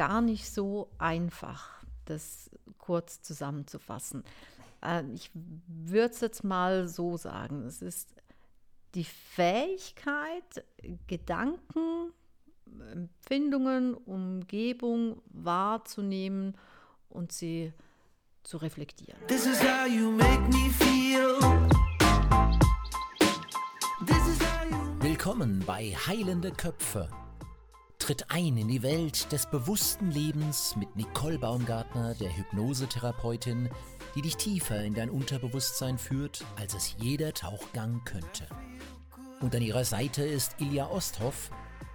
gar nicht so einfach, das kurz zusammenzufassen. Äh, ich würde es jetzt mal so sagen. Es ist die Fähigkeit, Gedanken, Empfindungen, Umgebung wahrzunehmen und sie zu reflektieren. This is how you make me feel. Willkommen bei Heilende Köpfe. Tritt ein in die Welt des bewussten Lebens mit Nicole Baumgartner, der Hypnosetherapeutin, die dich tiefer in dein Unterbewusstsein führt, als es jeder Tauchgang könnte. Und an ihrer Seite ist Ilja Osthoff,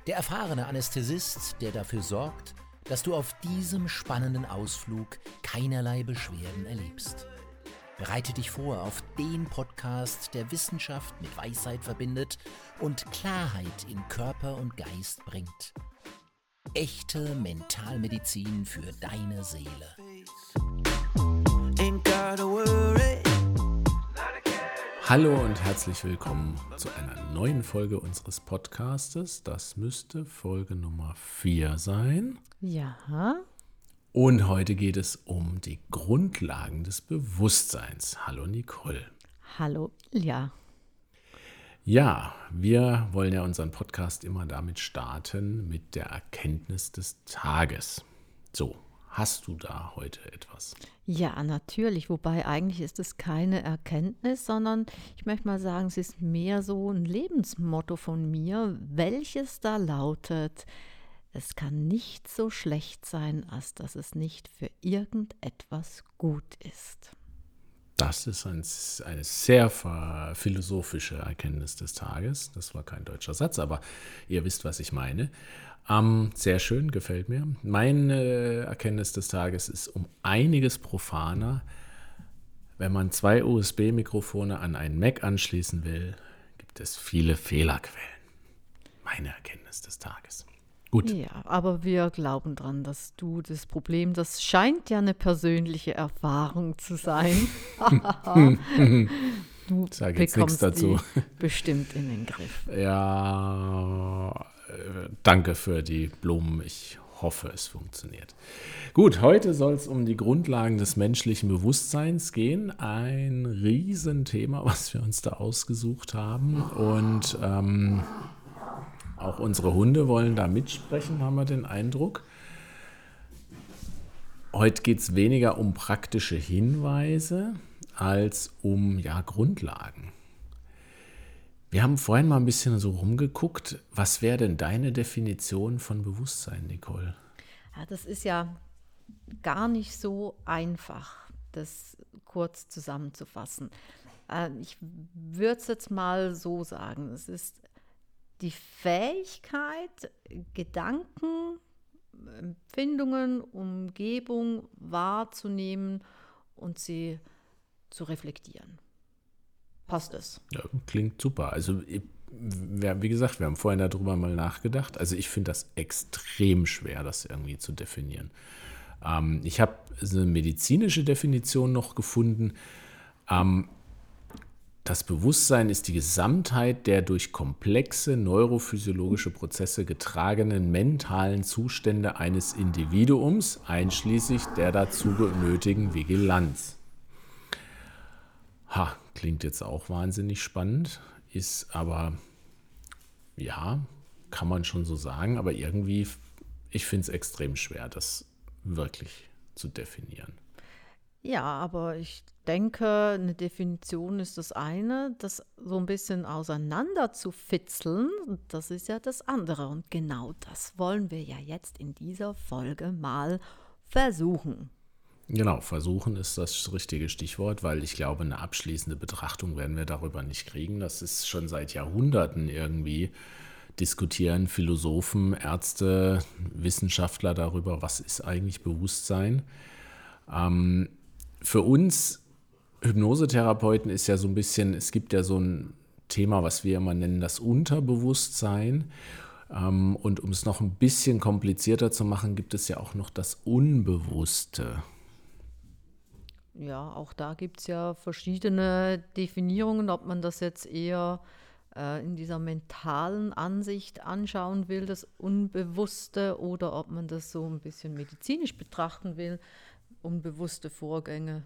der erfahrene Anästhesist, der dafür sorgt, dass du auf diesem spannenden Ausflug keinerlei Beschwerden erlebst. Bereite dich vor auf den Podcast, der Wissenschaft mit Weisheit verbindet und Klarheit in Körper und Geist bringt. Echte Mentalmedizin für deine Seele. Hallo und herzlich willkommen zu einer neuen Folge unseres Podcastes. Das müsste Folge Nummer 4 sein. Ja. Und heute geht es um die Grundlagen des Bewusstseins. Hallo Nicole. Hallo ja. Ja, wir wollen ja unseren Podcast immer damit starten mit der Erkenntnis des Tages. So, Hast du da heute etwas? Ja, natürlich. Wobei eigentlich ist es keine Erkenntnis, sondern ich möchte mal sagen, es ist mehr so ein Lebensmotto von mir, welches da lautet, es kann nicht so schlecht sein, als dass es nicht für irgendetwas gut ist. Das ist ein, eine sehr philosophische Erkenntnis des Tages. Das war kein deutscher Satz, aber ihr wisst, was ich meine. Ähm, sehr schön, gefällt mir. Meine Erkenntnis des Tages ist um einiges profaner. Wenn man zwei USB-Mikrofone an einen Mac anschließen will, gibt es viele Fehlerquellen. Meine Erkenntnis des Tages. Gut. Ja, aber wir glauben dran, dass du das Problem, das scheint ja eine persönliche Erfahrung zu sein. du Sag jetzt nichts dazu. bestimmt in den Griff. Ja, danke für die Blumen. Ich hoffe, es funktioniert. Gut, heute soll es um die Grundlagen des menschlichen Bewusstseins gehen. Ein Riesenthema, was wir uns da ausgesucht haben. Und ähm, auch unsere Hunde wollen da mitsprechen, haben wir den Eindruck. Heute geht es weniger um praktische Hinweise als um ja, Grundlagen. Wir haben vorhin mal ein bisschen so rumgeguckt. Was wäre denn deine Definition von Bewusstsein, Nicole? Ja, das ist ja gar nicht so einfach, das kurz zusammenzufassen. Äh, ich würde es jetzt mal so sagen. Es ist die Fähigkeit, Gedanken, Empfindungen, Umgebung wahrzunehmen und sie zu reflektieren passt es. Ja, klingt super. Also wie gesagt, wir haben vorhin darüber mal nachgedacht. Also ich finde das extrem schwer, das irgendwie zu definieren. Ähm, ich habe eine medizinische Definition noch gefunden. Ähm, das Bewusstsein ist die Gesamtheit der durch komplexe neurophysiologische Prozesse getragenen mentalen Zustände eines Individuums, einschließlich der dazu nötigen Vigilanz. Ha, klingt jetzt auch wahnsinnig spannend, ist aber, ja, kann man schon so sagen, aber irgendwie, ich finde es extrem schwer, das wirklich zu definieren. Ja, aber ich denke, eine Definition ist das eine, das so ein bisschen auseinander zu fitzeln, das ist ja das andere. Und genau das wollen wir ja jetzt in dieser Folge mal versuchen. Genau, versuchen ist das richtige Stichwort, weil ich glaube, eine abschließende Betrachtung werden wir darüber nicht kriegen. Das ist schon seit Jahrhunderten irgendwie diskutieren Philosophen, Ärzte, Wissenschaftler darüber, was ist eigentlich Bewusstsein. Ähm, für uns Hypnosetherapeuten ist ja so ein bisschen, es gibt ja so ein Thema, was wir immer nennen, das Unterbewusstsein. Ähm, und um es noch ein bisschen komplizierter zu machen, gibt es ja auch noch das Unbewusste. Ja, auch da gibt es ja verschiedene Definierungen, ob man das jetzt eher äh, in dieser mentalen Ansicht anschauen will, das Unbewusste, oder ob man das so ein bisschen medizinisch betrachten will, unbewusste Vorgänge.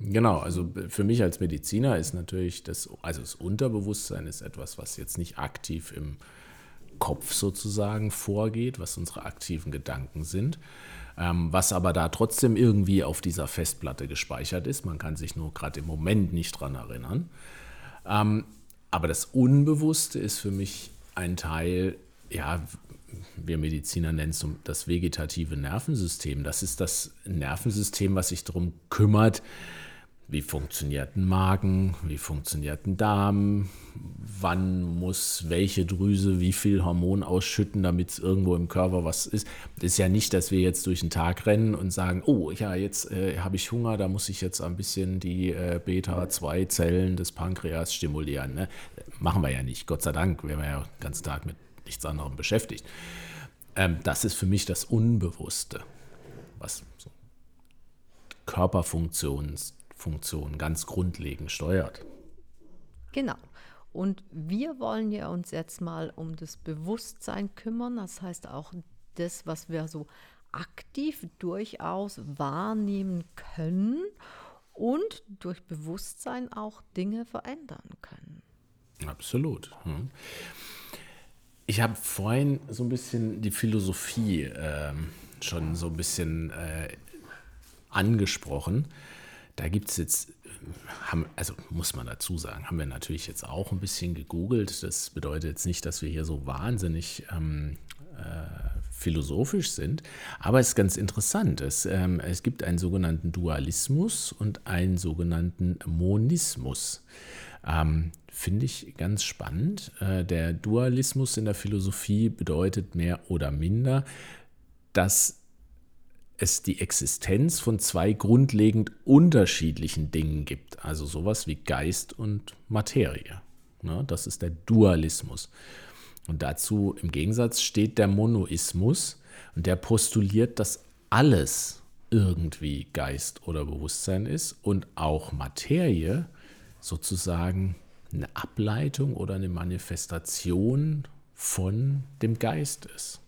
Genau, also für mich als Mediziner ist natürlich das, also das Unterbewusstsein ist etwas, was jetzt nicht aktiv im Kopf sozusagen vorgeht, was unsere aktiven Gedanken sind, ähm, was aber da trotzdem irgendwie auf dieser Festplatte gespeichert ist. Man kann sich nur gerade im Moment nicht dran erinnern. Ähm, aber das Unbewusste ist für mich ein Teil, ja, wir Mediziner nennen es das vegetative Nervensystem. Das ist das Nervensystem, was sich darum kümmert, wie funktioniert ein Magen, wie funktioniert ein Darm, wann muss welche Drüse wie viel Hormon ausschütten, damit es irgendwo im Körper was ist. Ist ja nicht, dass wir jetzt durch den Tag rennen und sagen, oh ja, jetzt äh, habe ich Hunger, da muss ich jetzt ein bisschen die äh, Beta-2-Zellen des Pankreas stimulieren. Ne? Machen wir ja nicht, Gott sei Dank, wir ja den ganzen Tag mit nichts anderem beschäftigt. Ähm, das ist für mich das Unbewusste, was so Körperfunktions Funktion ganz grundlegend steuert. Genau. Und wir wollen ja uns jetzt mal um das Bewusstsein kümmern. Das heißt auch das, was wir so aktiv durchaus wahrnehmen können und durch Bewusstsein auch Dinge verändern können. Absolut. Ich habe vorhin so ein bisschen die Philosophie äh, schon so ein bisschen äh, angesprochen. Da gibt es jetzt, haben, also muss man dazu sagen, haben wir natürlich jetzt auch ein bisschen gegoogelt. Das bedeutet jetzt nicht, dass wir hier so wahnsinnig ähm, äh, philosophisch sind, aber es ist ganz interessant. Es, ähm, es gibt einen sogenannten Dualismus und einen sogenannten Monismus. Ähm, Finde ich ganz spannend. Äh, der Dualismus in der Philosophie bedeutet mehr oder minder, dass es die Existenz von zwei grundlegend unterschiedlichen Dingen gibt, also sowas wie Geist und Materie. Ja, das ist der Dualismus. Und dazu im Gegensatz steht der Monoismus und der postuliert, dass alles irgendwie Geist oder Bewusstsein ist und auch Materie sozusagen eine Ableitung oder eine Manifestation von dem Geist ist.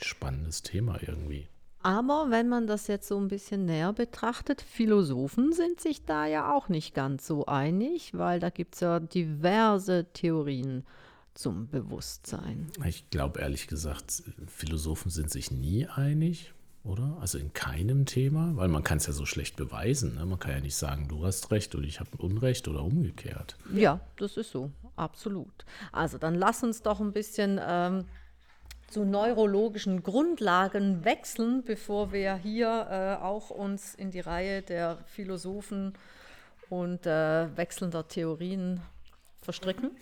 Spannendes Thema irgendwie. Aber wenn man das jetzt so ein bisschen näher betrachtet, Philosophen sind sich da ja auch nicht ganz so einig, weil da gibt es ja diverse Theorien zum Bewusstsein. Ich glaube ehrlich gesagt, Philosophen sind sich nie einig, oder? Also in keinem Thema, weil man kann es ja so schlecht beweisen. Ne? Man kann ja nicht sagen, du hast recht oder ich habe Unrecht oder umgekehrt. Ja, das ist so, absolut. Also dann lass uns doch ein bisschen ähm, zu neurologischen Grundlagen wechseln, bevor wir hier äh, auch uns in die Reihe der Philosophen und äh, wechselnder Theorien verstricken?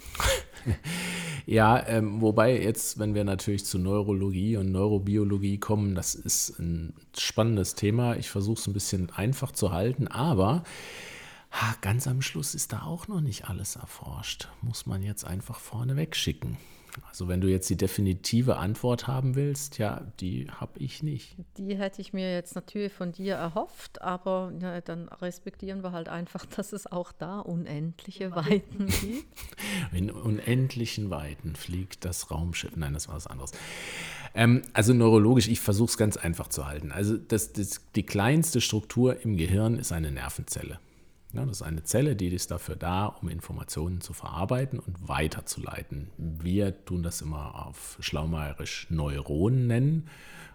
Ja, ähm, wobei jetzt, wenn wir natürlich zu Neurologie und Neurobiologie kommen, das ist ein spannendes Thema. Ich versuche es ein bisschen einfach zu halten, aber ha, ganz am Schluss ist da auch noch nicht alles erforscht. Muss man jetzt einfach vorne wegschicken. Also wenn du jetzt die definitive Antwort haben willst, ja, die habe ich nicht. Die hätte ich mir jetzt natürlich von dir erhofft, aber ja, dann respektieren wir halt einfach, dass es auch da unendliche Weiten gibt. In unendlichen Weiten fliegt das Raumschiff. Nein, das war was anderes. Ähm, also neurologisch, ich versuche es ganz einfach zu halten. Also das, das, die kleinste Struktur im Gehirn ist eine Nervenzelle. Ja, das ist eine Zelle, die ist dafür da, um Informationen zu verarbeiten und weiterzuleiten. Wir tun das immer auf Schlaumeierisch Neuronen nennen.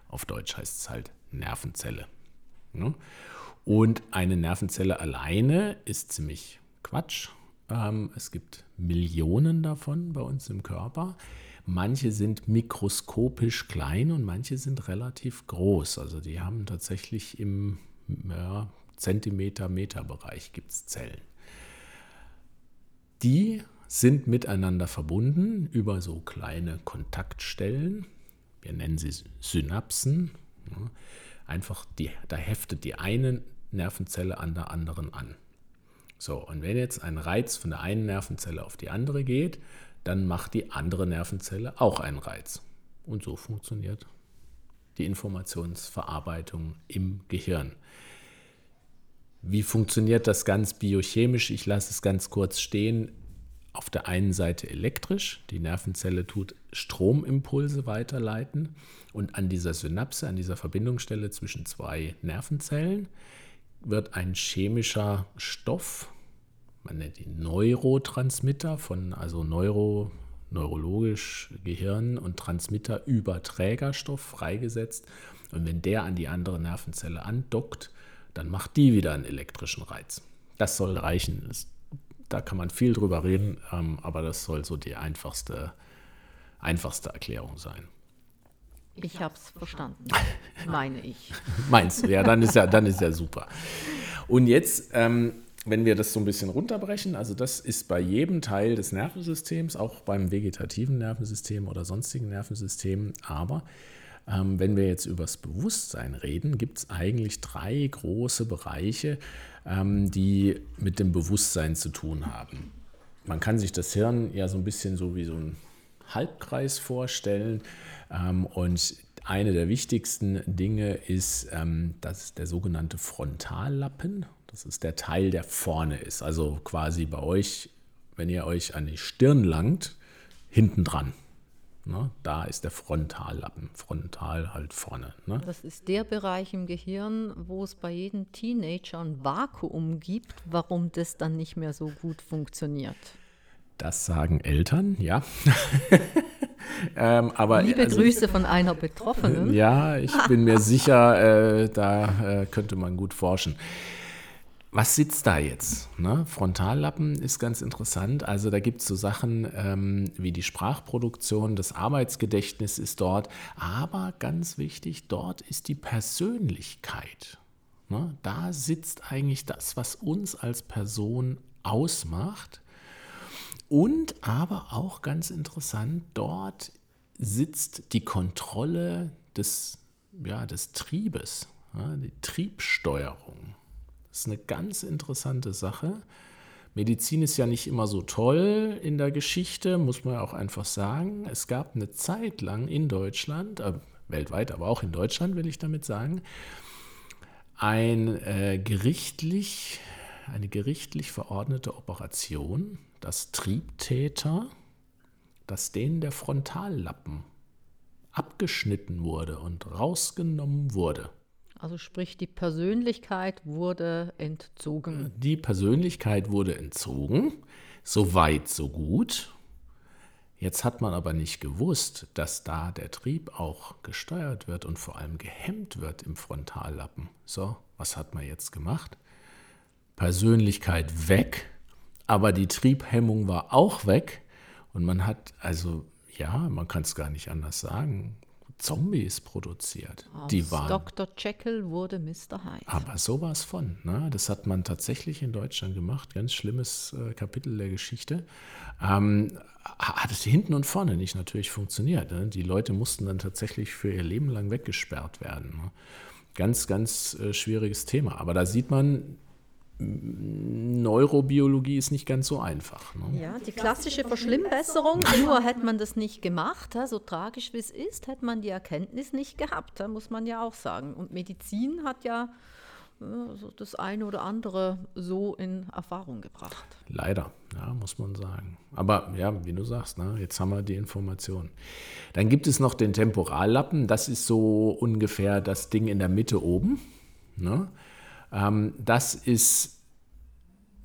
Auf Deutsch heißt es halt Nervenzelle. Ja? Und eine Nervenzelle alleine ist ziemlich Quatsch. Ähm, es gibt Millionen davon bei uns im Körper. Manche sind mikroskopisch klein und manche sind relativ groß. Also die haben tatsächlich im ja, Zentimeter-Meter-Bereich gibt es Zellen. Die sind miteinander verbunden über so kleine Kontaktstellen. Wir nennen sie Synapsen. Einfach die, da heftet die eine Nervenzelle an der anderen an. So, und wenn jetzt ein Reiz von der einen Nervenzelle auf die andere geht, dann macht die andere Nervenzelle auch einen Reiz. Und so funktioniert die Informationsverarbeitung im Gehirn. Wie funktioniert das ganz biochemisch? Ich lasse es ganz kurz stehen. auf der einen Seite elektrisch, die Nervenzelle tut Stromimpulse weiterleiten und an dieser Synapse, an dieser Verbindungsstelle zwischen zwei Nervenzellen wird ein chemischer Stoff, man nennt ihn Neurotransmitter, von also Neuro, neurologisch Gehirn und Transmitter über Trägerstoff freigesetzt. Und wenn der an die andere Nervenzelle andockt, dann macht die wieder einen elektrischen Reiz. Das soll reichen. Das da kann man viel drüber reden, ähm, aber das soll so die einfachste, einfachste Erklärung sein. Ich habe es verstanden, meine ich. Meinst du? Ja, dann ist ja, dann ist ja super. Und jetzt, ähm, wenn wir das so ein bisschen runterbrechen, also das ist bei jedem Teil des Nervensystems, auch beim vegetativen Nervensystem oder sonstigen Nervensystemen, aber ähm, wenn wir jetzt über das Bewusstsein reden, gibt es eigentlich drei große Bereiche, ähm, die mit dem Bewusstsein zu tun haben. Man kann sich das Hirn ja so ein bisschen so wie so ein Halbkreis vorstellen. Ähm, und eine der wichtigsten Dinge ist, ähm, das ist der sogenannte Frontallappen. Das ist der Teil, der vorne ist. Also quasi bei euch, wenn ihr euch an die Stirn langt, hinten dran. Ne? Da ist der Frontallappen, frontal halt vorne. Ne? Das ist der Bereich im Gehirn, wo es bei jedem Teenager ein Vakuum gibt, warum das dann nicht mehr so gut funktioniert. Das sagen Eltern, ja. ähm, aber, Liebe also, Grüße von einer Betroffenen. Ja, ich bin mir sicher, äh, da äh, könnte man gut forschen. Was sitzt da jetzt? Ne? Frontallappen ist ganz interessant. Also da gibt es so Sachen ähm, wie die Sprachproduktion, das Arbeitsgedächtnis ist dort. Aber ganz wichtig, dort ist die Persönlichkeit. Ne? Da sitzt eigentlich das, was uns als Person ausmacht. Und aber auch ganz interessant, dort sitzt die Kontrolle des, ja, des Triebes, ja, die Triebsteuerung. Das ist eine ganz interessante Sache. Medizin ist ja nicht immer so toll in der Geschichte, muss man auch einfach sagen. Es gab eine Zeit lang in Deutschland, äh, weltweit, aber auch in Deutschland will ich damit sagen, ein äh, gerichtlich, eine gerichtlich verordnete Operation, dass Triebtäter, dass denen der Frontallappen abgeschnitten wurde und rausgenommen wurde. Also sprich, die Persönlichkeit wurde entzogen. Die Persönlichkeit wurde entzogen. So weit, so gut. Jetzt hat man aber nicht gewusst, dass da der Trieb auch gesteuert wird und vor allem gehemmt wird im Frontallappen. So, was hat man jetzt gemacht? Persönlichkeit weg, aber die Triebhemmung war auch weg. Und man hat, also ja, man kann es gar nicht anders sagen, Zombies produziert. Aus die waren, Dr. Jekyll wurde Mr. Hyde. Aber sowas von. Ne? Das hat man tatsächlich in Deutschland gemacht. Ganz schlimmes äh, Kapitel der Geschichte. Ähm, hat es hinten und vorne nicht natürlich funktioniert. Ne? Die Leute mussten dann tatsächlich für ihr Leben lang weggesperrt werden. Ne? Ganz, ganz äh, schwieriges Thema. Aber da sieht man, Neurobiologie ist nicht ganz so einfach. Ne? Ja, die klassische Verschlimmbesserung, nur hätte man das nicht gemacht, so tragisch wie es ist, hätte man die Erkenntnis nicht gehabt, muss man ja auch sagen. Und Medizin hat ja das eine oder andere so in Erfahrung gebracht. Leider, ja, muss man sagen. Aber ja, wie du sagst, ne, jetzt haben wir die Information. Dann gibt es noch den Temporallappen, das ist so ungefähr das Ding in der Mitte oben. Ne? Ähm, das ist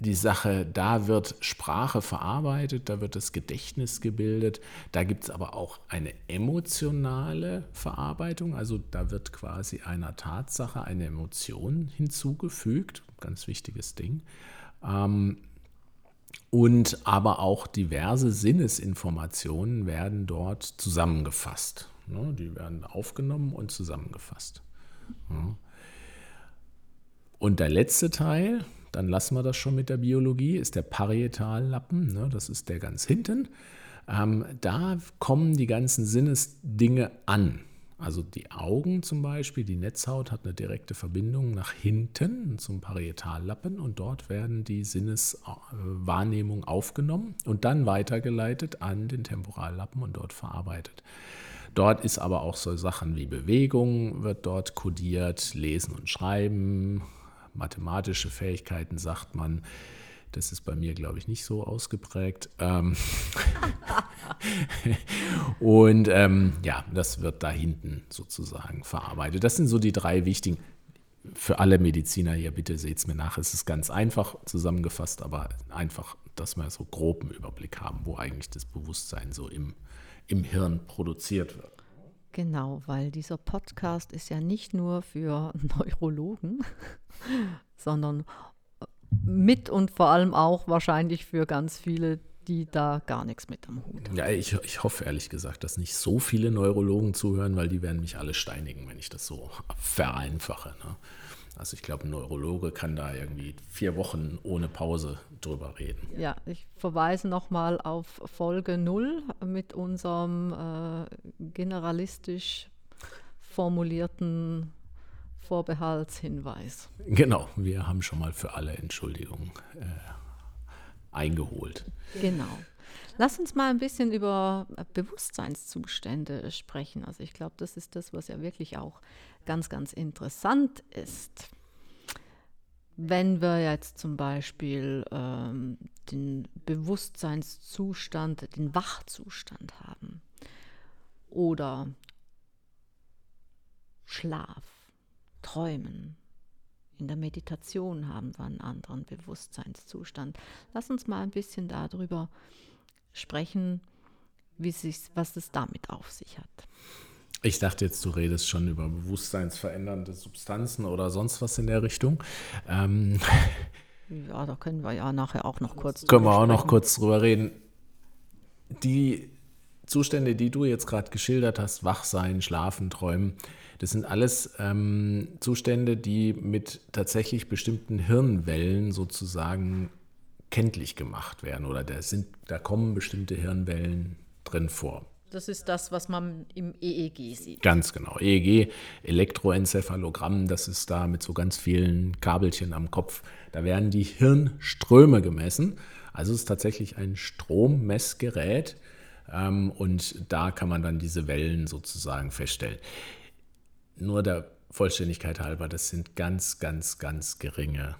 die Sache, da wird Sprache verarbeitet, da wird das Gedächtnis gebildet, da gibt es aber auch eine emotionale Verarbeitung, also da wird quasi einer Tatsache eine Emotion hinzugefügt, ganz wichtiges Ding. Ähm, und aber auch diverse Sinnesinformationen werden dort zusammengefasst. Ne, die werden aufgenommen und zusammengefasst. Und der letzte Teil, dann lassen wir das schon mit der Biologie, ist der Parietallappen. Ne? Das ist der ganz hinten. Ähm, da kommen die ganzen Sinnesdinge an. Also die Augen zum Beispiel, die Netzhaut hat eine direkte Verbindung nach hinten zum Parietallappen und dort werden die Sinneswahrnehmungen aufgenommen und dann weitergeleitet an den Temporallappen und dort verarbeitet. Dort ist aber auch so Sachen wie Bewegung wird dort kodiert, Lesen und Schreiben, mathematische Fähigkeiten, sagt man. Das ist bei mir, glaube ich, nicht so ausgeprägt. Ähm und ähm, ja, das wird da hinten sozusagen verarbeitet. Das sind so die drei wichtigen. Für alle Mediziner hier, bitte seht es mir nach. Es ist ganz einfach zusammengefasst, aber einfach, dass wir so groben Überblick haben, wo eigentlich das Bewusstsein so im, im Hirn produziert wird. Genau, weil dieser Podcast ist ja nicht nur für Neurologen, sondern mit und vor allem auch wahrscheinlich für ganz viele, die da gar nichts mit am Hut haben. Ja, ich, ich hoffe ehrlich gesagt, dass nicht so viele Neurologen zuhören, weil die werden mich alle steinigen, wenn ich das so vereinfache. Ne? Also ich glaube, ein Neurologe kann da irgendwie vier Wochen ohne Pause drüber reden. Ja, ich verweise nochmal auf Folge 0 mit unserem äh, generalistisch formulierten Vorbehaltshinweis. Genau, wir haben schon mal für alle Entschuldigungen äh, eingeholt. Genau. Lass uns mal ein bisschen über Bewusstseinszustände sprechen. Also ich glaube, das ist das, was ja wirklich auch ganz, ganz interessant ist. Wenn wir jetzt zum Beispiel ähm, den Bewusstseinszustand, den Wachzustand haben oder Schlaf Träumen. In der Meditation haben wir einen anderen Bewusstseinszustand. Lass uns mal ein bisschen darüber sprechen, wie sich, was es damit auf sich hat. Ich dachte jetzt, du redest schon über bewusstseinsverändernde Substanzen oder sonst was in der Richtung. Ähm, ja, da können wir ja nachher auch noch kurz Können wir auch sprechen. noch kurz drüber reden. Die Zustände, die du jetzt gerade geschildert hast, Wachsein, Schlafen, Träumen, das sind alles ähm, Zustände, die mit tatsächlich bestimmten Hirnwellen sozusagen kenntlich gemacht werden oder da, sind, da kommen bestimmte Hirnwellen drin vor. Das ist das, was man im EEG sieht. Ganz genau. EEG, Elektroenzephalogramm, das ist da mit so ganz vielen Kabelchen am Kopf. Da werden die Hirnströme gemessen. Also es ist tatsächlich ein Strommessgerät ähm, und da kann man dann diese Wellen sozusagen feststellen nur der Vollständigkeit halber, das sind ganz, ganz, ganz geringe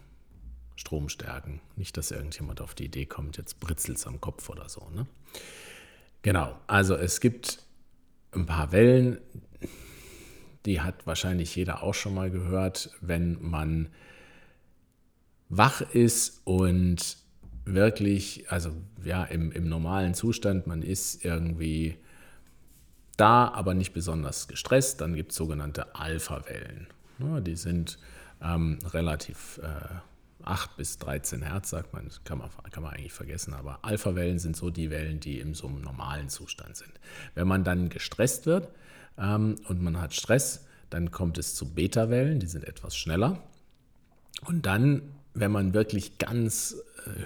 Stromstärken. Nicht, dass irgendjemand auf die Idee kommt, jetzt britzelt es am Kopf oder so. Ne? Genau, also es gibt ein paar Wellen, die hat wahrscheinlich jeder auch schon mal gehört, wenn man wach ist und wirklich, also ja, im, im normalen Zustand, man ist irgendwie da, aber nicht besonders gestresst. Dann gibt es sogenannte Alpha-Wellen. Ja, die sind ähm, relativ äh, 8 bis 13 Hertz, sagt man, kann man, kann man eigentlich vergessen, aber Alpha-Wellen sind so die Wellen, die in so einem normalen Zustand sind. Wenn man dann gestresst wird ähm, und man hat Stress, dann kommt es zu Beta-Wellen, die sind etwas schneller. Und dann, wenn man wirklich ganz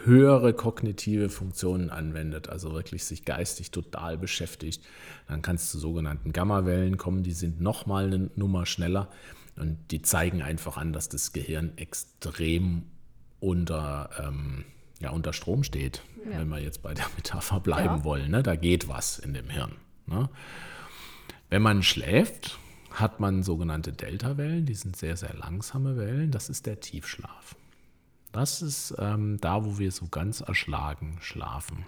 höhere kognitive Funktionen anwendet, also wirklich sich geistig total beschäftigt, dann kann es zu sogenannten Gammawellen kommen, die sind nochmal eine Nummer schneller und die zeigen einfach an, dass das Gehirn extrem unter, ähm, ja, unter Strom steht, ja. wenn wir jetzt bei der Metapher bleiben ja. wollen. Ne? Da geht was in dem Hirn. Ne? Wenn man schläft, hat man sogenannte Delta-Wellen, die sind sehr, sehr langsame Wellen, das ist der Tiefschlaf. Das ist ähm, da, wo wir so ganz erschlagen schlafen.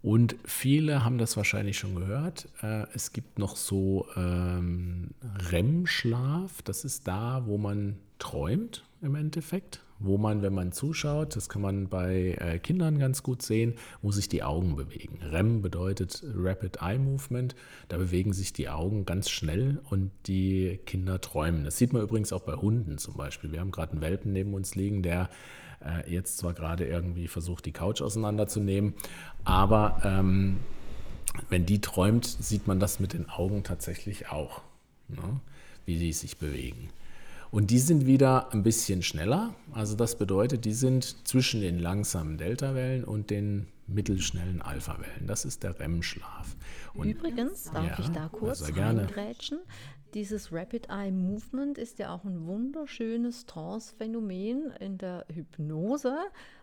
Und viele haben das wahrscheinlich schon gehört. Äh, es gibt noch so ähm, REM-Schlaf. Das ist da, wo man träumt im Endeffekt wo man, wenn man zuschaut, das kann man bei äh, Kindern ganz gut sehen, wo sich die Augen bewegen. REM bedeutet Rapid Eye Movement. Da bewegen sich die Augen ganz schnell und die Kinder träumen. Das sieht man übrigens auch bei Hunden zum Beispiel. Wir haben gerade einen Welpen neben uns liegen, der äh, jetzt zwar gerade irgendwie versucht, die Couch auseinanderzunehmen, aber ähm, wenn die träumt, sieht man das mit den Augen tatsächlich auch, ne? wie die sich bewegen. Und die sind wieder ein bisschen schneller. Also das bedeutet, die sind zwischen den langsamen Delta-Wellen und den mittelschnellen Alpha-Wellen. Das ist der REM-Schlaf. Übrigens, darf ja, ich da kurz reingrätschen? Dieses Rapid Eye Movement ist ja auch ein wunderschönes Trance-Phänomen in der Hypnose,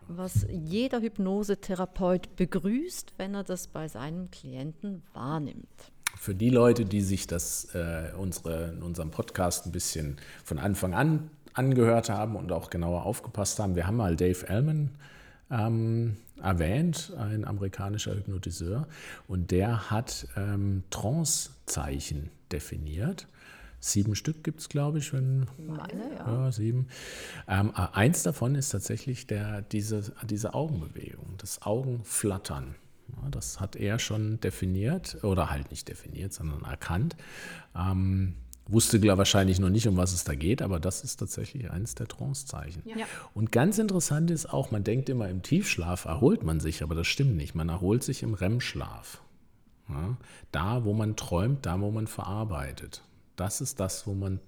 was jeder Hypnosetherapeut begrüßt, wenn er das bei seinem Klienten wahrnimmt für die Leute, die sich das, äh, unsere, in unserem Podcast ein bisschen von Anfang an angehört haben und auch genauer aufgepasst haben, wir haben mal Dave Ellman ähm, erwähnt, ein amerikanischer Hypnotiseur, und der hat ähm, Trance-Zeichen definiert. Sieben Stück gibt es, glaube ich, wenn. Meine, ja. ja sieben. Ähm, äh, eins davon ist tatsächlich der, diese, diese Augenbewegung, das Augenflattern. Das hat er schon definiert, oder halt nicht definiert, sondern erkannt. Ähm, Wusste wahrscheinlich noch nicht, um was es da geht, aber das ist tatsächlich eines der Trancezeichen. Ja. Und ganz interessant ist auch, man denkt immer, im Tiefschlaf erholt man sich, aber das stimmt nicht. Man erholt sich im REM-Schlaf. Ja, da, wo man träumt, da, wo man verarbeitet. Das ist das, wo man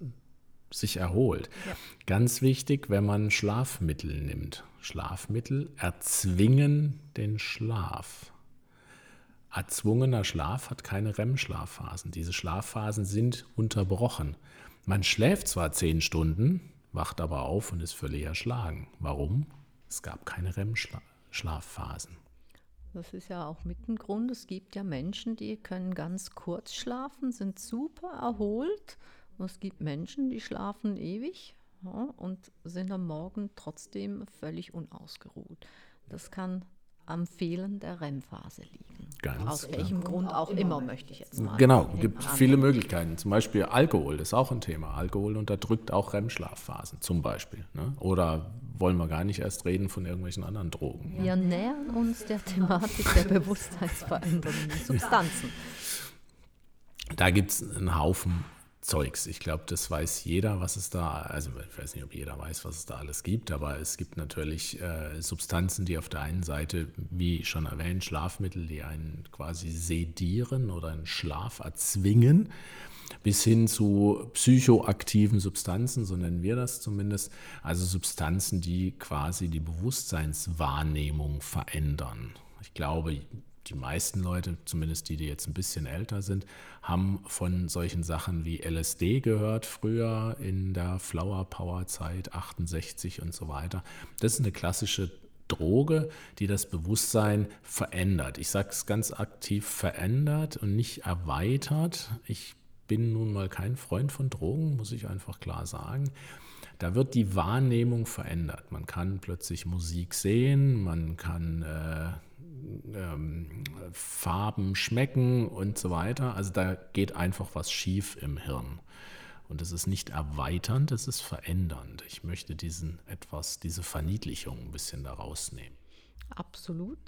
sich erholt. Ja. Ganz wichtig, wenn man Schlafmittel nimmt. Schlafmittel erzwingen den Schlaf. Erzwungener Schlaf hat keine REM-Schlafphasen. Diese Schlafphasen sind unterbrochen. Man schläft zwar zehn Stunden, wacht aber auf und ist völlig erschlagen. Warum? Es gab keine REM-Schlafphasen. Das ist ja auch mit dem Grund. Es gibt ja Menschen, die können ganz kurz schlafen, sind super erholt. Und es gibt Menschen, die schlafen ewig ja, und sind am Morgen trotzdem völlig unausgeruht. Das kann am Fehlen der REM-Phase liegen. Ganz Aus klar. welchem Grund auch immer, möchte ich jetzt mal. Genau, es gibt viele Möglichkeiten. Zum Beispiel Alkohol, das ist auch ein Thema. Alkohol unterdrückt auch REM-Schlafphasen zum Beispiel. Ne? Oder wollen wir gar nicht erst reden von irgendwelchen anderen Drogen. Wir ne? nähern uns der Thematik der bewusstseinsverändernden Substanzen. Da gibt es einen Haufen Zeugs. Ich glaube, das weiß jeder, was es da, also ich weiß nicht, ob jeder weiß, was es da alles gibt, aber es gibt natürlich äh, Substanzen, die auf der einen Seite, wie schon erwähnt, Schlafmittel, die einen quasi sedieren oder einen Schlaf erzwingen, bis hin zu psychoaktiven Substanzen, so nennen wir das zumindest, also Substanzen, die quasi die Bewusstseinswahrnehmung verändern. Ich glaube, die meisten Leute, zumindest die, die jetzt ein bisschen älter sind, haben von solchen Sachen wie LSD gehört, früher in der Flower Power Zeit 68 und so weiter. Das ist eine klassische Droge, die das Bewusstsein verändert. Ich sage es ganz aktiv verändert und nicht erweitert. Ich bin nun mal kein Freund von Drogen, muss ich einfach klar sagen. Da wird die Wahrnehmung verändert. Man kann plötzlich Musik sehen, man kann äh, ähm, Farben schmecken und so weiter. Also da geht einfach was schief im Hirn. Und es ist nicht erweiternd, es ist verändernd. Ich möchte diesen etwas, diese Verniedlichung ein bisschen da rausnehmen. Absolut.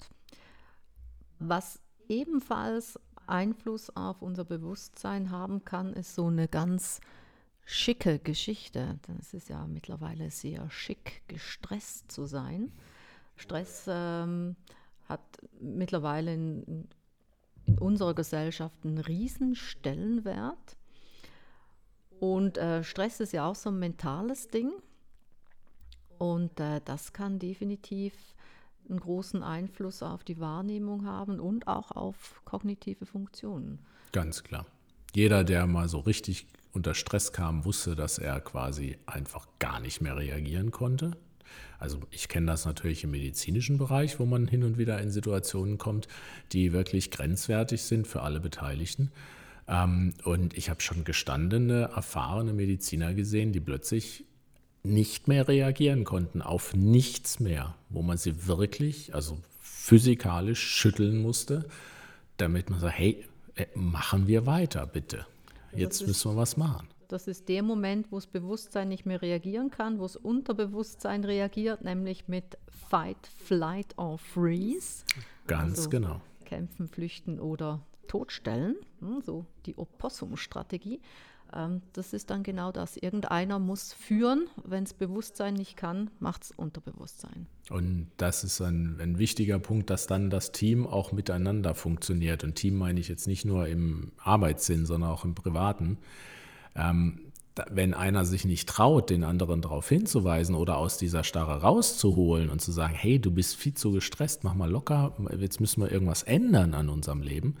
Was ebenfalls Einfluss auf unser Bewusstsein haben kann, ist so eine ganz schicke Geschichte. Denn es ist ja mittlerweile sehr schick, gestresst zu sein. Stress ähm, hat mittlerweile in, in unserer Gesellschaft einen riesen Stellenwert. Und äh, Stress ist ja auch so ein mentales Ding. Und äh, das kann definitiv einen großen Einfluss auf die Wahrnehmung haben und auch auf kognitive Funktionen. Ganz klar. Jeder, der mal so richtig unter Stress kam, wusste, dass er quasi einfach gar nicht mehr reagieren konnte. Also ich kenne das natürlich im medizinischen Bereich, wo man hin und wieder in Situationen kommt, die wirklich grenzwertig sind für alle Beteiligten. Ähm, und ich habe schon gestandene, erfahrene Mediziner gesehen, die plötzlich nicht mehr reagieren konnten, auf nichts mehr, wo man sie wirklich, also physikalisch schütteln musste, damit man sagt, hey, äh, machen wir weiter, bitte. Jetzt müssen wir was machen. Das ist der Moment, wo das Bewusstsein nicht mehr reagieren kann, wo das Unterbewusstsein reagiert, nämlich mit Fight, Flight or Freeze. Ganz also genau. Kämpfen, flüchten oder totstellen, hm, so die Opossum-Strategie. Ähm, das ist dann genau das. Irgendeiner muss führen. Wenn es Bewusstsein nicht kann, macht es Unterbewusstsein. Und das ist ein, ein, wichtiger Punkt, dass dann das Team auch miteinander funktioniert. Und Team meine ich jetzt nicht nur im Arbeitssinn, sondern auch im Privaten. Ähm, wenn einer sich nicht traut, den anderen darauf hinzuweisen oder aus dieser Starre rauszuholen und zu sagen, hey, du bist viel zu gestresst, mach mal locker, jetzt müssen wir irgendwas ändern an unserem Leben,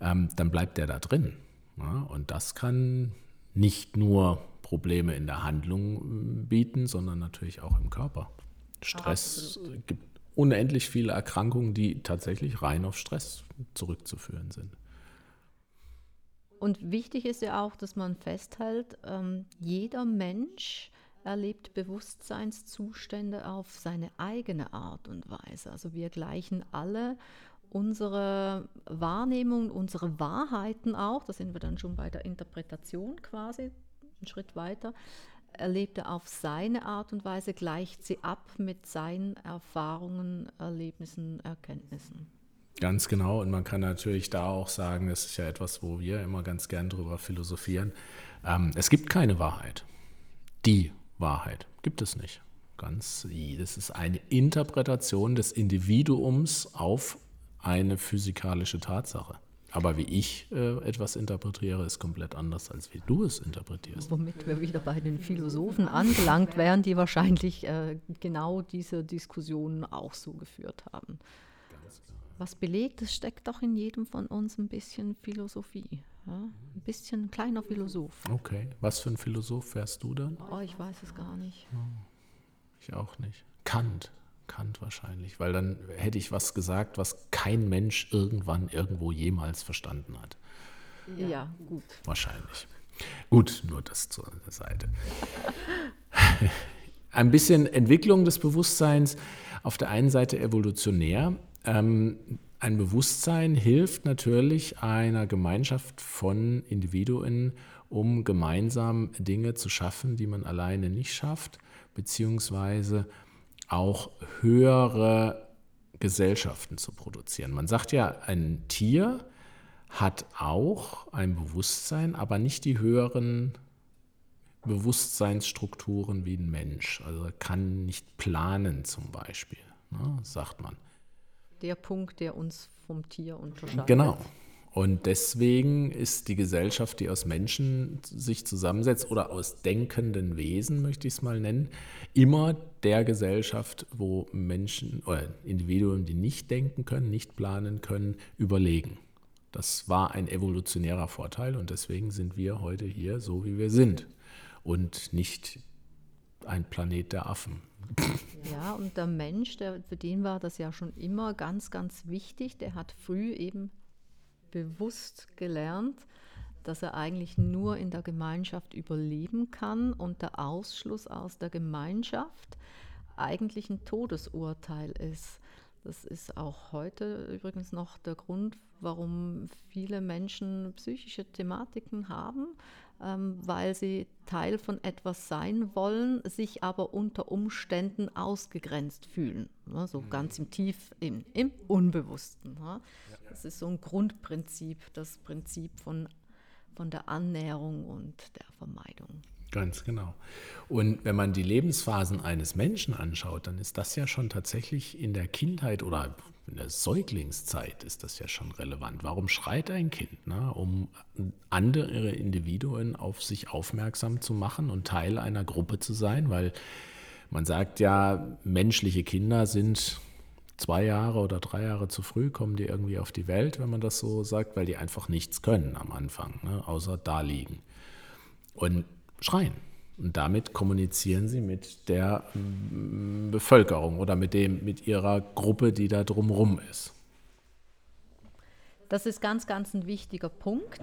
ähm, dann bleibt der da drin. Ja, und das kann nicht nur Probleme in der Handlung ähm, bieten, sondern natürlich auch im Körper. Stress Absolut. gibt unendlich viele Erkrankungen, die tatsächlich rein auf Stress zurückzuführen sind. Und wichtig ist ja auch, dass man festhält, ähm, jeder Mensch erlebt Bewusstseinszustände auf seine eigene Art und Weise. Also wir gleichen alle unsere Wahrnehmung, unsere Wahrheiten auch, da sind wir dann schon bei der Interpretation quasi, einen Schritt weiter, erlebt er auf seine Art und Weise, gleicht sie ab mit seinen Erfahrungen, Erlebnissen, Erkenntnissen. Ganz genau. Und man kann natürlich da auch sagen, das ist ja etwas, wo wir immer ganz gern drüber philosophieren. Ähm, es gibt keine Wahrheit. Die Wahrheit gibt es nicht. Ganz, das ist eine Interpretation des Individuums auf eine physikalische Tatsache. Aber wie ich äh, etwas interpretiere, ist komplett anders, als wie du es interpretierst. Womit wir wieder bei den Philosophen angelangt wären, die wahrscheinlich äh, genau diese Diskussionen auch so geführt haben. Was belegt, es steckt doch in jedem von uns ein bisschen Philosophie. Ja? Ein bisschen ein kleiner Philosoph. Okay. Was für ein Philosoph wärst du dann? Oh, ich weiß es gar nicht. Ich auch nicht. Kant. Kant wahrscheinlich, weil dann hätte ich was gesagt, was kein Mensch irgendwann irgendwo jemals verstanden hat. Ja, ja gut. Wahrscheinlich. Gut, nur das zur Seite. Ein bisschen Entwicklung des Bewusstseins. Auf der einen Seite evolutionär. Ähm, ein Bewusstsein hilft natürlich einer Gemeinschaft von Individuen, um gemeinsam Dinge zu schaffen, die man alleine nicht schafft, beziehungsweise auch höhere Gesellschaften zu produzieren. Man sagt ja, ein Tier hat auch ein Bewusstsein, aber nicht die höheren Bewusstseinsstrukturen wie ein Mensch. Also kann nicht planen zum Beispiel, ne, sagt man. Der Punkt, der uns vom Tier unterscheidet. Genau. Und deswegen ist die Gesellschaft, die aus Menschen sich zusammensetzt oder aus denkenden Wesen, möchte ich es mal nennen, immer der Gesellschaft, wo Menschen oder Individuen, die nicht denken können, nicht planen können, überlegen. Das war ein evolutionärer Vorteil und deswegen sind wir heute hier so, wie wir sind und nicht ein Planet der Affen. Ja, und der Mensch, der, für den war das ja schon immer ganz, ganz wichtig. Der hat früh eben bewusst gelernt, dass er eigentlich nur in der Gemeinschaft überleben kann und der Ausschluss aus der Gemeinschaft eigentlich ein Todesurteil ist. Das ist auch heute übrigens noch der Grund, warum viele Menschen psychische Thematiken haben, weil sie Teil von etwas sein wollen, sich aber unter Umständen ausgegrenzt fühlen. Ne, so mhm. ganz im Tief, im, im Unbewussten. Ne? Das ist so ein Grundprinzip, das Prinzip von, von der Annäherung und der Vermeidung. Ganz genau. Und wenn man die Lebensphasen eines Menschen anschaut, dann ist das ja schon tatsächlich in der Kindheit oder in der Säuglingszeit ist das ja schon relevant. Warum schreit ein Kind? Ne? Um andere Individuen auf sich aufmerksam zu machen und Teil einer Gruppe zu sein, weil man sagt ja, menschliche Kinder sind zwei Jahre oder drei Jahre zu früh kommen die irgendwie auf die Welt, wenn man das so sagt, weil die einfach nichts können am Anfang, ne, außer da liegen und schreien. Und damit kommunizieren sie mit der mm, Bevölkerung oder mit, dem, mit ihrer Gruppe, die da drumherum ist. Das ist ganz, ganz ein wichtiger Punkt.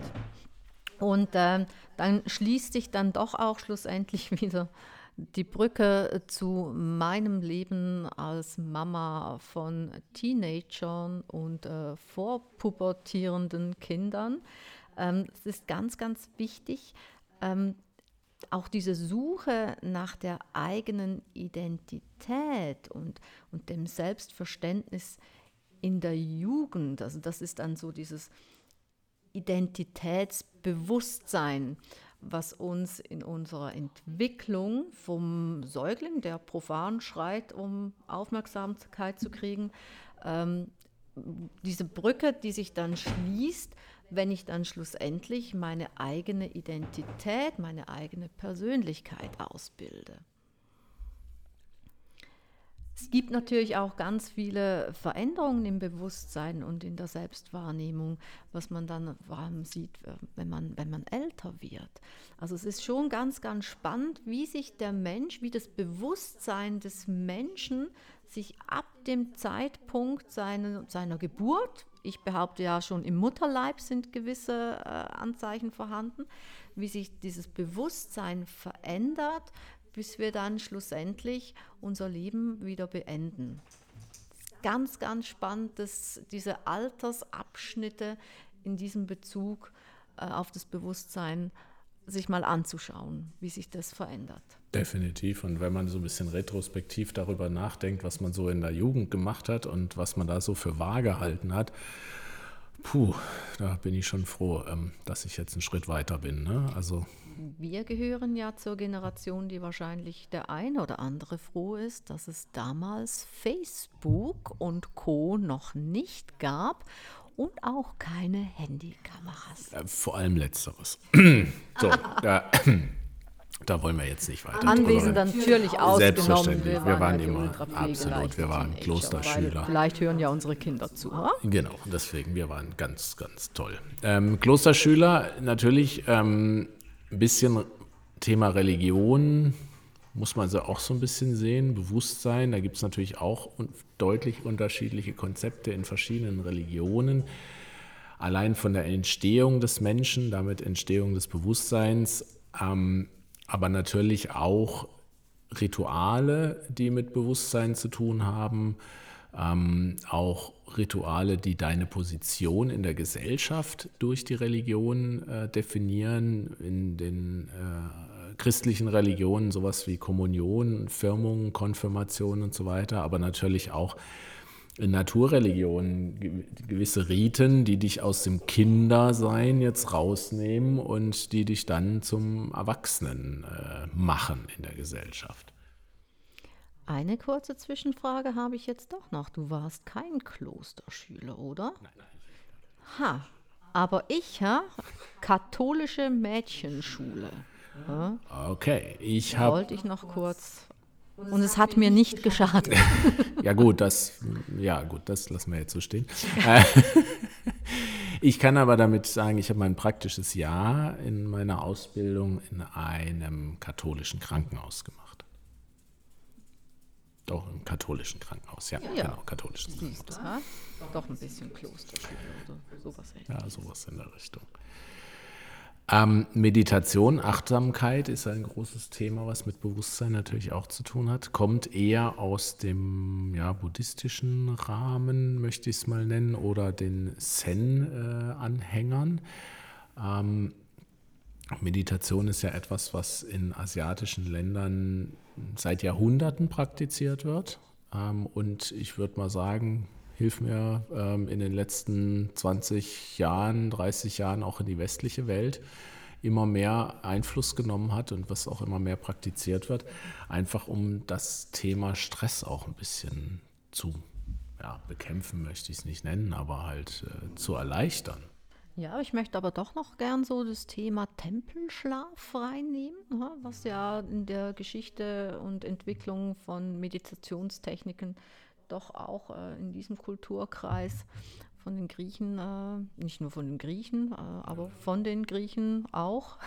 Und äh, dann schließt sich dann doch auch schlussendlich wieder die Brücke zu meinem Leben als Mama von Teenagern und äh, vorpubertierenden Kindern. Ähm, es ist ganz, ganz wichtig, ähm, auch diese Suche nach der eigenen Identität und, und dem Selbstverständnis in der Jugend, also das ist dann so dieses Identitätsbewusstsein was uns in unserer Entwicklung vom Säugling, der profan schreit, um Aufmerksamkeit zu kriegen, ähm, diese Brücke, die sich dann schließt, wenn ich dann schlussendlich meine eigene Identität, meine eigene Persönlichkeit ausbilde. Es gibt natürlich auch ganz viele Veränderungen im Bewusstsein und in der Selbstwahrnehmung, was man dann sieht, äh, wenn man, wenn man älter wird. Also es ist schon ganz, ganz spannend, wie sich der Mensch, wie das Bewusstsein des Menschen sich ab dem Zeitpunkt seine, seiner Geburt, ich behaupte ja schon im Mutterleib sind gewisse äh, Anzeichen vorhanden, wie sich dieses Bewusstsein verändert, bis wir dann schlussendlich unser Leben wieder beenden. Ganz, ganz spannend, dass diese Altersabschnitte in diesem Bezug äh, auf das Bewusstsein sich mal anzuschauen, wie sich das verändert. Definitiv. Und wenn man so ein bisschen retrospektiv darüber nachdenkt, was man so in der Jugend gemacht hat und was man da so für wahr gehalten hat, puh, da bin ich schon froh, ähm, dass ich jetzt einen Schritt weiter bin. Ne? Also wir gehören ja zur Generation, die wahrscheinlich der eine oder andere froh ist, dass es damals Facebook und Co noch nicht gab und auch keine Handykameras. Äh, vor allem letzteres. so, da, da, wollen wir jetzt nicht weiter. Anwesend natürlich ausgenommen. Selbstverständlich. Wir, wir waren, immer absolut, wir waren Klosterschüler. Vielleicht hören ja unsere Kinder zu. Ha? Genau, deswegen, wir waren ganz, ganz toll. Ähm, Klosterschüler, natürlich ähm, ein bisschen Thema Religion muss man so auch so ein bisschen sehen, Bewusstsein. Da gibt es natürlich auch deutlich unterschiedliche Konzepte in verschiedenen Religionen. Allein von der Entstehung des Menschen, damit Entstehung des Bewusstseins, ähm, aber natürlich auch Rituale, die mit Bewusstsein zu tun haben, ähm, auch Rituale, die deine Position in der Gesellschaft durch die Religion äh, definieren, in den äh, christlichen Religionen sowas wie Kommunion, Firmung, Konfirmation und so weiter, aber natürlich auch in Naturreligionen gewisse Riten, die dich aus dem Kindersein jetzt rausnehmen und die dich dann zum Erwachsenen äh, machen in der Gesellschaft. Eine kurze Zwischenfrage habe ich jetzt doch noch. Du warst kein Klosterschüler, oder? Nein, nein. Ha, aber ich, ha? Katholische Mädchenschule. Ha? Okay, ich habe. Wollte ich noch kurz. Und es hat mir nicht geschadet. ja gut, das, ja gut, das lassen wir jetzt so stehen. ich kann aber damit sagen, ich habe mein praktisches Jahr in meiner Ausbildung in einem katholischen Krankenhaus gemacht. Doch, im katholischen Krankenhaus, ja, ja. genau, katholisches Krankenhaus. Ja, doch ein bisschen Klosterschule oder sowas. Ja, sowas in der Richtung. Ähm, Meditation, Achtsamkeit ist ein großes Thema, was mit Bewusstsein natürlich auch zu tun hat. Kommt eher aus dem ja, buddhistischen Rahmen, möchte ich es mal nennen, oder den Zen-Anhängern. Äh, ähm, Meditation ist ja etwas, was in asiatischen Ländern seit Jahrhunderten praktiziert wird. Ähm, und ich würde mal sagen, hilf mir ähm, in den letzten 20 Jahren, 30 Jahren auch in die westliche Welt immer mehr Einfluss genommen hat und was auch immer mehr praktiziert wird, einfach um das Thema Stress auch ein bisschen zu ja, bekämpfen, möchte ich es nicht nennen, aber halt äh, zu erleichtern. Ja, ich möchte aber doch noch gern so das Thema Tempelschlaf reinnehmen, was ja in der Geschichte und Entwicklung von Meditationstechniken doch auch äh, in diesem Kulturkreis von den Griechen, äh, nicht nur von den Griechen, äh, aber von den Griechen auch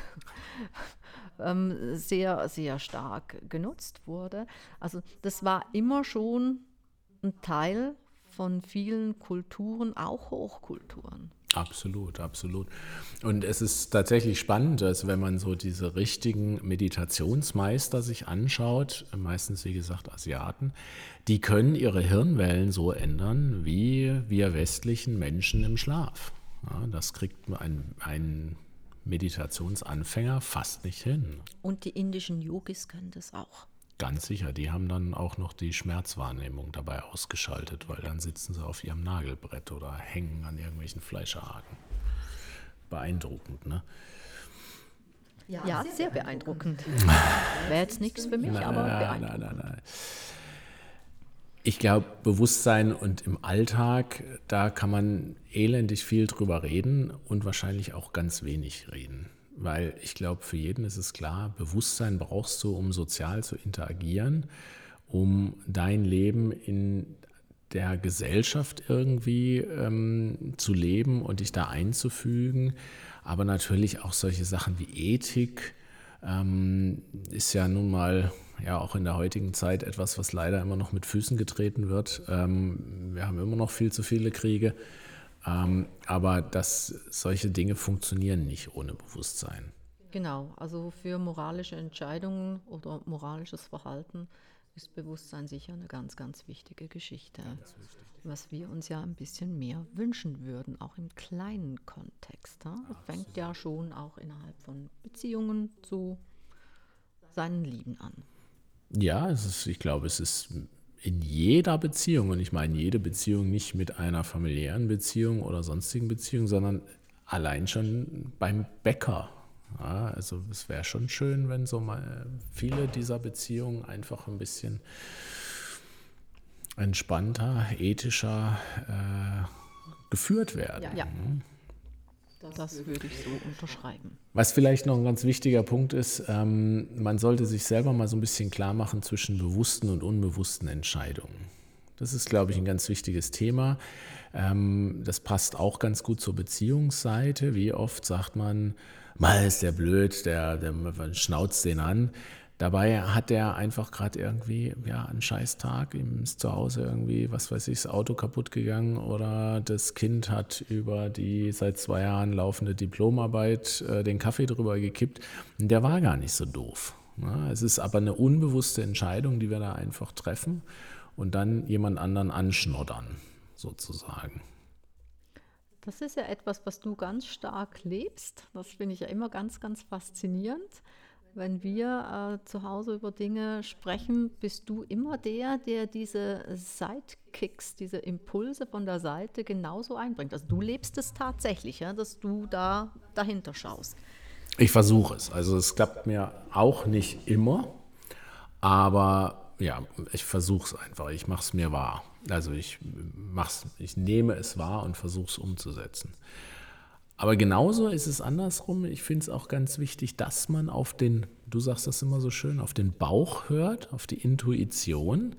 ähm, sehr, sehr stark genutzt wurde. Also das war immer schon ein Teil von vielen Kulturen, auch Hochkulturen. Absolut, absolut. Und es ist tatsächlich spannend, dass wenn man so diese richtigen Meditationsmeister sich anschaut, meistens wie gesagt Asiaten, die können ihre Hirnwellen so ändern wie wir westlichen Menschen im Schlaf. Ja, das kriegt ein, ein Meditationsanfänger fast nicht hin. Und die indischen Yogis können das auch. Ganz sicher, die haben dann auch noch die Schmerzwahrnehmung dabei ausgeschaltet, weil dann sitzen sie auf ihrem Nagelbrett oder hängen an irgendwelchen Fleischerhaken. Beeindruckend, ne? Ja, ja sehr beeindruckend. Wäre jetzt nichts für mich, nein, aber beeindruckend. Nein, nein, nein. Ich glaube, Bewusstsein und im Alltag, da kann man elendig viel drüber reden und wahrscheinlich auch ganz wenig reden. Weil ich glaube, für jeden ist es klar, Bewusstsein brauchst du, um sozial zu interagieren, um dein Leben in der Gesellschaft irgendwie ähm, zu leben und dich da einzufügen. Aber natürlich auch solche Sachen wie Ethik ähm, ist ja nun mal ja auch in der heutigen Zeit etwas, was leider immer noch mit Füßen getreten wird. Ähm, wir haben immer noch viel zu viele Kriege. Ähm, aber dass solche Dinge funktionieren nicht ohne Bewusstsein. Genau, also für moralische Entscheidungen oder moralisches Verhalten ist Bewusstsein sicher eine ganz, ganz wichtige Geschichte. was wir uns ja ein bisschen mehr wünschen würden, auch im kleinen Kontext. Ja? Das fängt ja schon auch innerhalb von Beziehungen zu seinen Lieben an. Ja, es ist, ich glaube, es ist in jeder Beziehung, und ich meine jede Beziehung nicht mit einer familiären Beziehung oder sonstigen Beziehung, sondern allein schon beim Bäcker. Ja, also es wäre schon schön, wenn so mal viele dieser Beziehungen einfach ein bisschen entspannter, ethischer äh, geführt werden. Ja, ja. Das würde ich so unterschreiben. Was vielleicht noch ein ganz wichtiger Punkt ist, ähm, man sollte sich selber mal so ein bisschen klar machen zwischen bewussten und unbewussten Entscheidungen. Das ist, glaube ich, ein ganz wichtiges Thema. Ähm, das passt auch ganz gut zur Beziehungsseite. Wie oft sagt man, mal ist der blöd, der, der schnauzt den an. Dabei hat er einfach gerade irgendwie ja, einen scheiß Tag, ihm ist zu Hause irgendwie, was weiß ich, das Auto kaputt gegangen oder das Kind hat über die seit zwei Jahren laufende Diplomarbeit äh, den Kaffee drüber gekippt. Und der war gar nicht so doof. Ne? Es ist aber eine unbewusste Entscheidung, die wir da einfach treffen und dann jemand anderen anschnoddern, sozusagen. Das ist ja etwas, was du ganz stark lebst. Das finde ich ja immer ganz, ganz faszinierend. Wenn wir äh, zu Hause über Dinge sprechen, bist du immer der, der diese Sidekicks, diese Impulse von der Seite genauso einbringt. Also du lebst es tatsächlich, ja, dass du da dahinter schaust. Ich versuche es. Also es klappt mir auch nicht immer, aber ja, ich versuche es einfach. Ich mache es mir wahr. Also ich mach's, ich nehme es wahr und versuche es umzusetzen. Aber genauso ist es andersrum. Ich finde es auch ganz wichtig, dass man auf den, du sagst das immer so schön, auf den Bauch hört, auf die Intuition.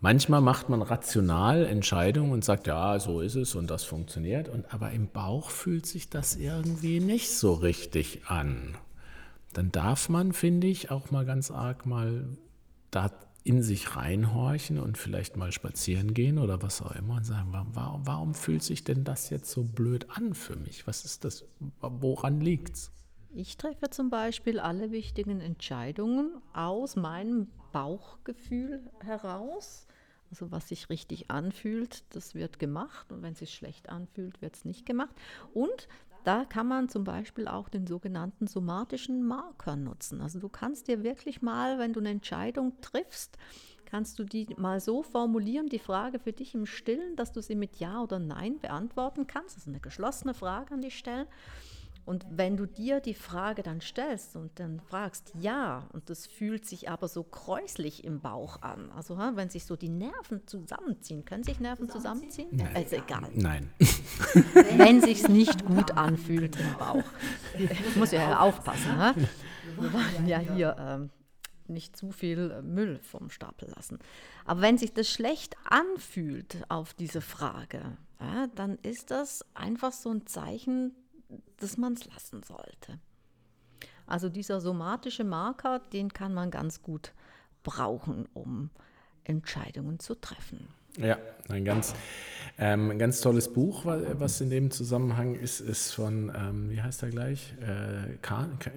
Manchmal macht man rational Entscheidungen und sagt, ja, so ist es und das funktioniert. Und aber im Bauch fühlt sich das irgendwie nicht so richtig an. Dann darf man, finde ich, auch mal ganz arg mal da in sich reinhorchen und vielleicht mal spazieren gehen oder was auch immer und sagen, warum, warum fühlt sich denn das jetzt so blöd an für mich? Was ist das? Woran liegt's? Ich treffe zum Beispiel alle wichtigen Entscheidungen aus meinem Bauchgefühl heraus. Also was sich richtig anfühlt, das wird gemacht und wenn es sich schlecht anfühlt, wird es nicht gemacht. Und da kann man zum Beispiel auch den sogenannten somatischen Marker nutzen. Also du kannst dir wirklich mal, wenn du eine Entscheidung triffst, kannst du die mal so formulieren, die Frage für dich im Stillen, dass du sie mit Ja oder Nein beantworten kannst. Das ist eine geschlossene Frage an dich stellen. Und wenn du dir die Frage dann stellst und dann fragst, ja, und das fühlt sich aber so kräuslich im Bauch an, also wenn sich so die Nerven zusammenziehen, können sich Nerven zusammenziehen? Nein. Also egal. Nein. Wenn sich nicht gut anfühlt im Bauch. Ich muss ja aufpassen. Ne? Wir wollen ja hier ähm, nicht zu viel Müll vom Stapel lassen. Aber wenn sich das schlecht anfühlt auf diese Frage, ja, dann ist das einfach so ein Zeichen, dass man es lassen sollte. Also dieser somatische Marker, den kann man ganz gut brauchen, um Entscheidungen zu treffen. Ja, ein ganz, ähm, ein ganz tolles Buch, was in dem Zusammenhang ist, ist von, ähm, wie heißt er gleich? Äh,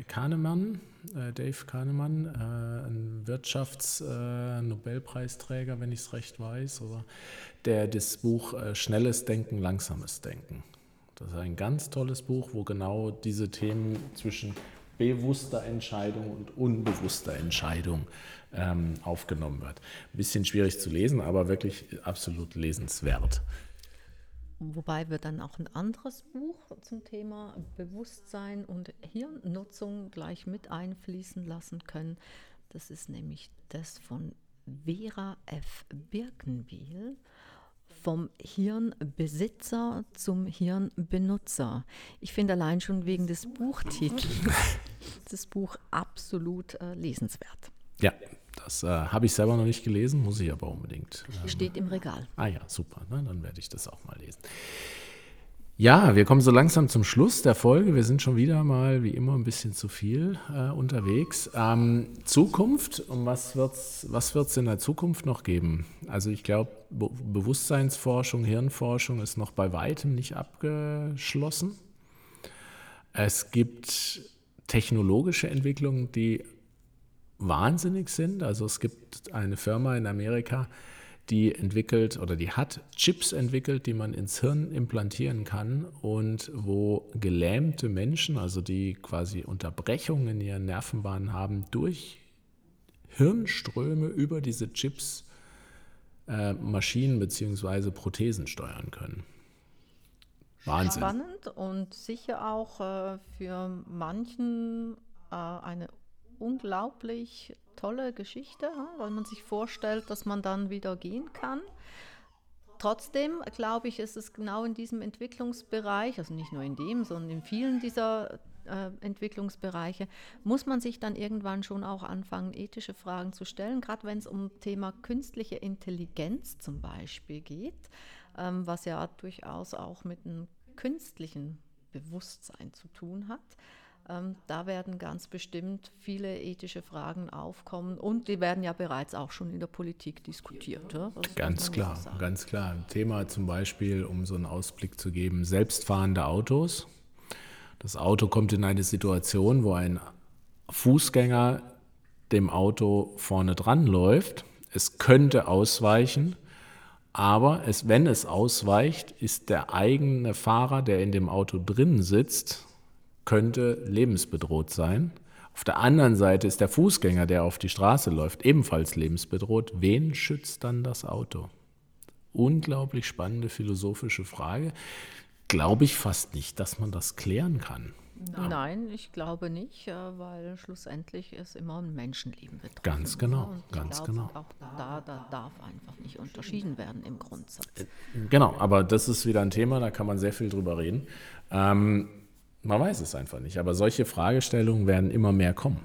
Kahnemann, äh, Dave Kahnemann, äh, ein Wirtschaftsnobelpreisträger, äh, wenn ich es recht weiß, oder der das Buch äh, Schnelles Denken, Langsames Denken das ist ein ganz tolles Buch, wo genau diese Themen zwischen bewusster Entscheidung und unbewusster Entscheidung ähm, aufgenommen wird. Ein bisschen schwierig zu lesen, aber wirklich absolut lesenswert. Wobei wir dann auch ein anderes Buch zum Thema Bewusstsein und Hirnnutzung gleich mit einfließen lassen können. Das ist nämlich das von Vera F. Birkenbiel vom Hirnbesitzer zum Hirnbenutzer. Ich finde allein schon wegen des Buchtitels das Buch absolut äh, lesenswert. Ja, das äh, habe ich selber noch nicht gelesen, muss ich aber unbedingt. Ähm, Steht im Regal. Ah ja, super, ne? dann werde ich das auch mal lesen. Ja, wir kommen so langsam zum Schluss der Folge. Wir sind schon wieder mal, wie immer, ein bisschen zu viel äh, unterwegs. Ähm, Zukunft, um was wird es was wird's in der Zukunft noch geben? Also ich glaube, Be Bewusstseinsforschung, Hirnforschung ist noch bei weitem nicht abgeschlossen. Es gibt technologische Entwicklungen, die wahnsinnig sind. Also es gibt eine Firma in Amerika, die entwickelt oder die hat Chips entwickelt, die man ins Hirn implantieren kann und wo gelähmte Menschen, also die quasi Unterbrechungen in ihren Nervenbahnen haben, durch Hirnströme über diese Chips äh, Maschinen bzw. Prothesen steuern können. Wahnsinn. Spannend und sicher auch äh, für manchen äh, eine unglaublich tolle Geschichte, weil man sich vorstellt, dass man dann wieder gehen kann. Trotzdem glaube ich, ist es genau in diesem Entwicklungsbereich, also nicht nur in dem, sondern in vielen dieser äh, Entwicklungsbereiche, muss man sich dann irgendwann schon auch anfangen, ethische Fragen zu stellen, gerade wenn es um Thema künstliche Intelligenz zum Beispiel geht, ähm, was ja durchaus auch mit einem künstlichen Bewusstsein zu tun hat. Ähm, da werden ganz bestimmt viele ethische Fragen aufkommen und die werden ja bereits auch schon in der Politik diskutiert. Ganz klar, ganz klar. Ein Thema zum Beispiel, um so einen Ausblick zu geben, selbstfahrende Autos. Das Auto kommt in eine Situation, wo ein Fußgänger dem Auto vorne dran läuft. Es könnte ausweichen, aber es, wenn es ausweicht, ist der eigene Fahrer, der in dem Auto drin sitzt, könnte lebensbedroht sein. Auf der anderen Seite ist der Fußgänger, der auf die Straße läuft, ebenfalls lebensbedroht. Wen schützt dann das Auto? Unglaublich spannende philosophische Frage. Glaube ich fast nicht, dass man das klären kann. Nein, ich glaube nicht, weil schlussendlich ist immer ein Menschenleben betroffen. Ganz genau, ganz glaube, genau. Auch da, da darf einfach nicht unterschieden werden im Grundsatz. Äh, genau, aber das ist wieder ein Thema, da kann man sehr viel drüber reden. Ähm, man weiß es einfach nicht. Aber solche Fragestellungen werden immer mehr kommen,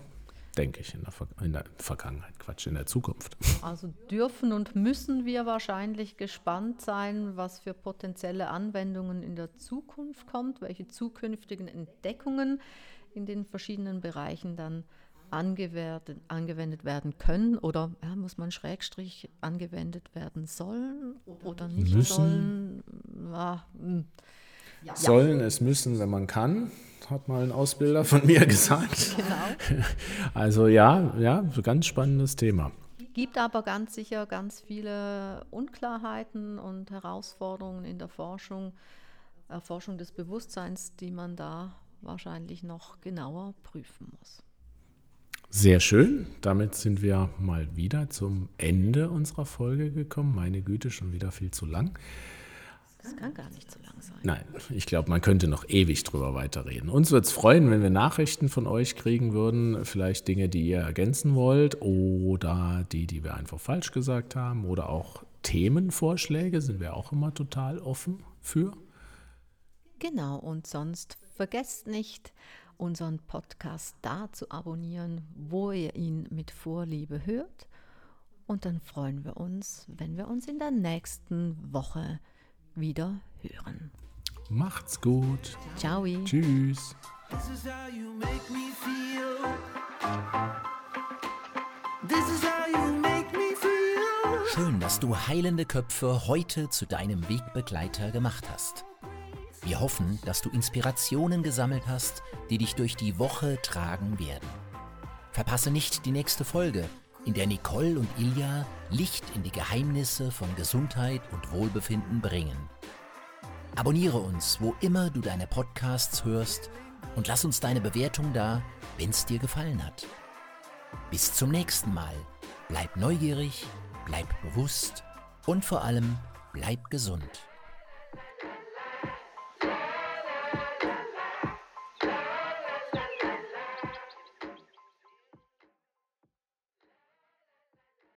denke ich, in der, Ver in der Vergangenheit, Quatsch, in der Zukunft. Also dürfen und müssen wir wahrscheinlich gespannt sein, was für potenzielle Anwendungen in der Zukunft kommt, welche zukünftigen Entdeckungen in den verschiedenen Bereichen dann angewendet, angewendet werden können oder ja, muss man Schrägstrich angewendet werden sollen oder nicht müssen. sollen. Ja, hm. Sollen es müssen, wenn man kann, hat mal ein Ausbilder von mir gesagt. Genau. Also ja, ja, ganz spannendes Thema. Gibt aber ganz sicher ganz viele Unklarheiten und Herausforderungen in der Forschung, Erforschung des Bewusstseins, die man da wahrscheinlich noch genauer prüfen muss. Sehr schön. Damit sind wir mal wieder zum Ende unserer Folge gekommen. Meine Güte, schon wieder viel zu lang. Das kann gar nicht so lang sein. Nein, ich glaube, man könnte noch ewig drüber weiterreden. Uns würde es freuen, wenn wir Nachrichten von euch kriegen würden, vielleicht Dinge, die ihr ergänzen wollt oder die, die wir einfach falsch gesagt haben oder auch Themenvorschläge, sind wir auch immer total offen für. Genau, und sonst vergesst nicht, unseren Podcast da zu abonnieren, wo ihr ihn mit Vorliebe hört. Und dann freuen wir uns, wenn wir uns in der nächsten Woche wieder hören. Macht's gut. Ciao. Tschüss. Schön, dass du heilende Köpfe heute zu deinem Wegbegleiter gemacht hast. Wir hoffen, dass du Inspirationen gesammelt hast, die dich durch die Woche tragen werden. Verpasse nicht die nächste Folge in der Nicole und Ilja Licht in die Geheimnisse von Gesundheit und Wohlbefinden bringen. Abonniere uns, wo immer du deine Podcasts hörst und lass uns deine Bewertung da, wenn es dir gefallen hat. Bis zum nächsten Mal. Bleib neugierig, bleib bewusst und vor allem bleib gesund.